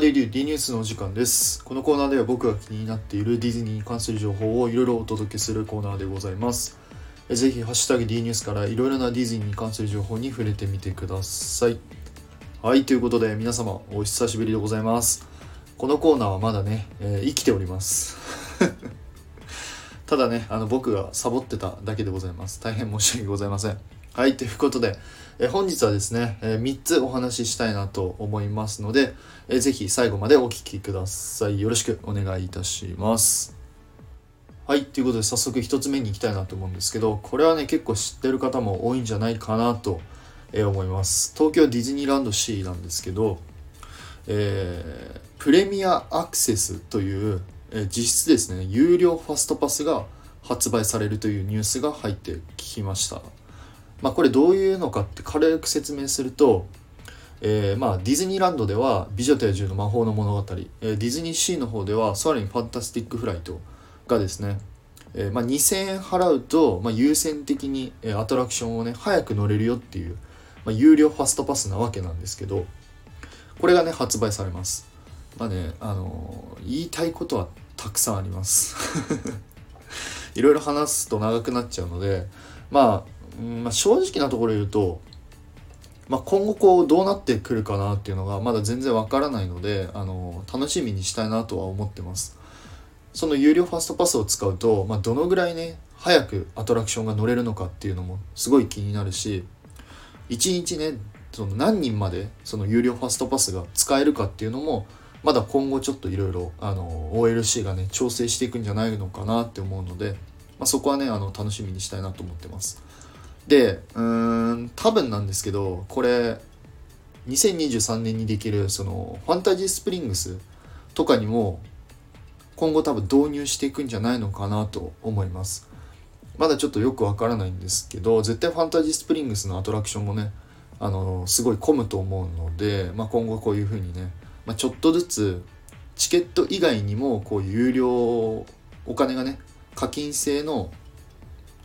ーデイリュー D ニュースのお時間です。このコーナーでは僕が気になっているディズニーに関する情報をいろいろお届けするコーナーでございます。ぜひハッシュタグ D ニュースからいろいろなディズニーに関する情報に触れてみてください。はいということで皆様お久しぶりでございます。このコーナーはまだね、えー、生きております。ただねあの僕がサボってただけでございます。大変申し訳ございません。はい、ということで、え本日はですね、え3つお話ししたいなと思いますので、えぜひ最後までお聴きください。よろしくお願いいたします。はい、ということで早速1つ目に行きたいなと思うんですけど、これはね、結構知ってる方も多いんじゃないかなと思います。東京ディズニーランドシーなんですけど、えー、プレミアアクセスという、え実質ですね、有料ファストパスが発売されるというニュースが入ってきました。まあ、これどういうのかって軽く説明すると、えー、まあディズニーランドでは「美女と野獣の魔法の物語」えー、ディズニーシーの方では「さらにファンタスティック・フライト」がですね、えーまあ、2000円払うと、まあ、優先的に、えアトラクションをね早く乗れるよっていう、まあ、有料ファストパスなわけなんですけどこれがね発売されます。まあねあの言いたいことはたくさんあります。いろいろ話すと長くなっちゃうのでまあうんまあ、正直なところ言うと、まあ、今後こうどうなってくるかなっていうのがまだ全然わからないのであの楽しみにしたいなとは思ってますその有料ファストパスを使うと、まあ、どのぐらいね早くアトラクションが乗れるのかっていうのもすごい気になるし1日ねその何人までその有料ファストパスが使えるかっていうのもまだ今後ちょっといろいろ OLC がね調整していくんじゃないのかなって思うので、まあ、そこはねあの楽しみにしたいなと思ってます。でうん多分なんですけどこれ2023年にできるそのファンタジースプリングスとかにも今後多分導入していくんじゃないのかなと思います。まだちょっとよくわからないんですけど絶対ファンタジースプリングスのアトラクションもねあのすごい混むと思うので、まあ、今後こういう風にね、まあ、ちょっとずつチケット以外にもこう有料お金がね課金制の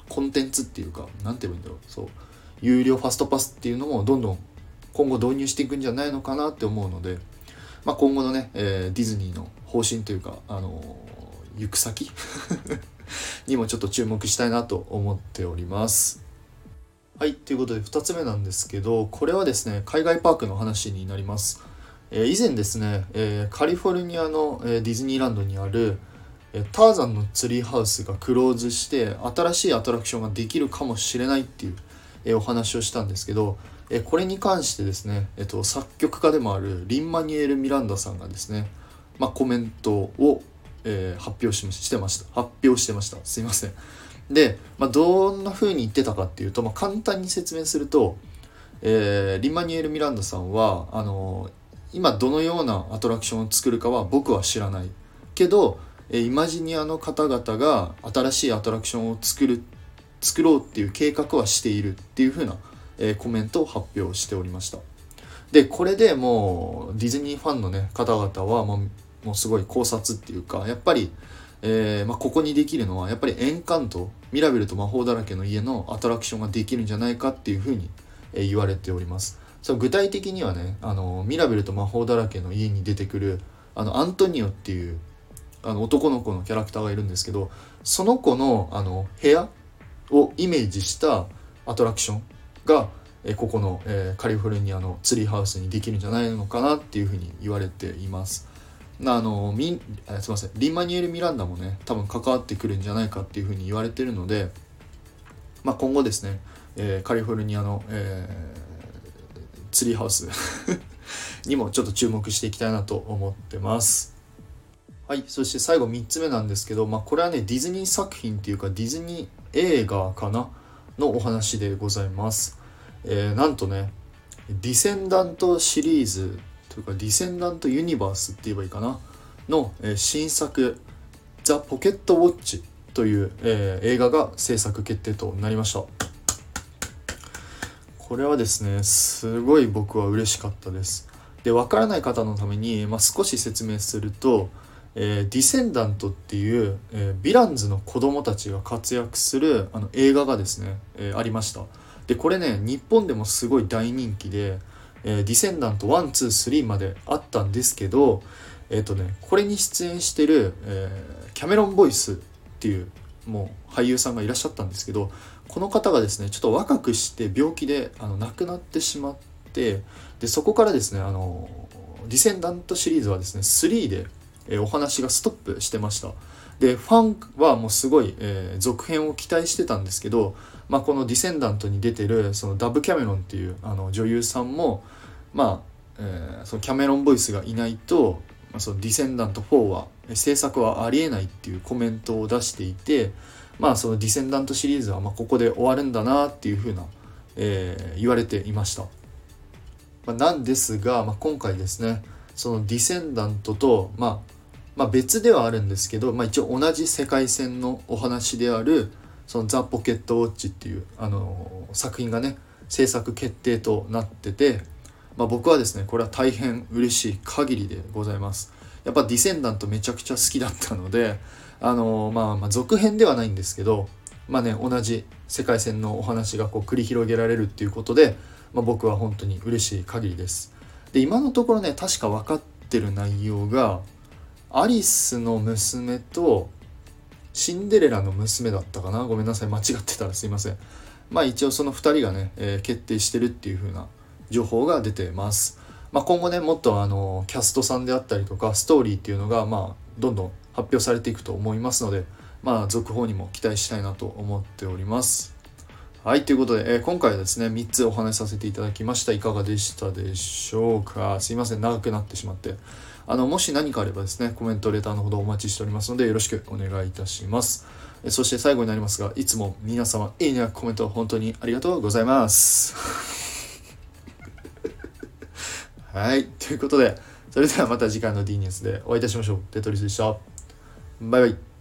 コンテンツっていうか何て言うんだろうそう有料ファストパスっていうのもどんどん今後導入していくんじゃないのかなって思うので、まあ、今後のね、えー、ディズニーの方針というか、あのー、行く先にもちょっと注目したいなと思っております。はい、ということで2つ目なんですけど、これはですね、海外パークの話になります。えー、以前ですね、えカリフォルニアの、えディズニーランドにある、ターザンのツリーハウスがクローズして新しいアトラクションができるかもしれないっていう、えお話をしたんですけど、えこれに関してですね、えっと、作曲家でもあるリン・マニュエル・ミランダさんがですね、まあ、コメントを、えー、発表ししてました。発表してました。すいません。で、まあ、どんな風に言ってたかっていうと、まあ、簡単に説明すると、えー、リン・マニュエル・ミランダさんはあのー、今どのようなアトラクションを作るかは僕は知らない。けどえイマジニアの方々が新しいアトラクションを作る作ろうっていう計画はしているっていう風な、え、コメントを発表しておりました。でこれでもうディズニーファンのね方々はもうもうすごい考察っていうかやっぱり、えー、まあ、ここにできるのはやっぱりエンカントミラベルと魔法だらけの家のアトラクションができるんじゃないかっていう風に、え、言われております。そう具体的にはねあのミラベルと魔法だらけの家に出てくるあのアントニオっていうあの男の子のキャラクターがいるんですけどその子のあの部屋をイメージしたアトラクションが、えここの、え、カリフォルニアのツリーハウスにできるんじゃないのかなっていうふうに言われています。あのみあすいませんリンマニュエル・ミランダもね多分関わってくるんじゃないかっていうふうに言われてるので、まあ、今後ですね、えー、カリフォルニアの、えー、ツリーハウス にもちょっと注目していきたいなと思ってます。はい、そして最後3つ目なんですけど、まあ、これはね、ディズニー作品っていうか、ディズニー映画かな？のお話でございます。えー、なんとね、ディセンダントシリーズというか、ディセンダントユニバースって言えばいいかな？の、えー、新作、 The Pocket Watch という、えー、映画が制作決定となりました。これはですね、すごい僕は嬉しかったです。で、わからない方のために、まあ、少し説明すると、えー、ディセンダントっていう、えー、ヴィランズの子供たちが活躍するあの映画がですね、えー、ありました。でこれね日本でもすごい大人気で、えー、ディセンダント123まであったんですけどえっ、ー、とねこれに出演してる、えー、キャメロン・ボイスっていうもう俳優さんがいらっしゃったんですけどこの方がですねちょっと若くして病気であの亡くなってしまってでそこからですねあのディセンダントシリーズはですね3で、えー、お話がストップしてました。でファンはもうすごい、えー、続編を期待してたんですけど、まあ、この「ディセンダント」に出てるそのダブ・キャメロンっていうあの女優さんもまあ、えー、そのキャメロンボイスがいないと、まあ、そのディセンダント4は制作はありえないっていうコメントを出していてまあそのディセンダントシリーズはまあここで終わるんだなっていうふうな、えー、言われていました、まあ、なんですが、まあ、今回ですねそのディセンダントと、まあ、まあ別ではあるんですけど、まあ、一応同じ世界線のお話であるそのザ・ポケットウォッチっていうあの作品がね制作決定となってて、まあ、僕はですねこれは大変嬉しい限りでございます。やっぱディセンダントめちゃくちゃ好きだったのであのまあまあ続編ではないんですけどまあね同じ世界線のお話がこう繰り広げられるっていうことで、まあ、僕は本当に嬉しい限りです。で今のところね確か分かってる内容がアリスの娘とシンデレラの娘だったかな？ごめんなさい。間違ってたらすいません。まあ一応その2人がね、えー、決定してるっていう風な情報が出てます。まあ、今後ねもっとあのキャストさんであったりとかストーリーっていうのがまあどんどん発表されていくと思いますのでまあ続報にも期待したいなと思っております。はいということで、えー、今回はですね3つお話しさせていただきましたいかがでしたでしょうか？すいません長くなってしまってあのもし何かあればですねコメントレターのほどお待ちしておりますのでよろしくお願いいたしますえそして最後になりますがいつも皆様いいねやコメント本当にありがとうございます はい。ということで、それではまた次回の D ニュースでお会いいたしましょう。テトリスでした。バイバイ。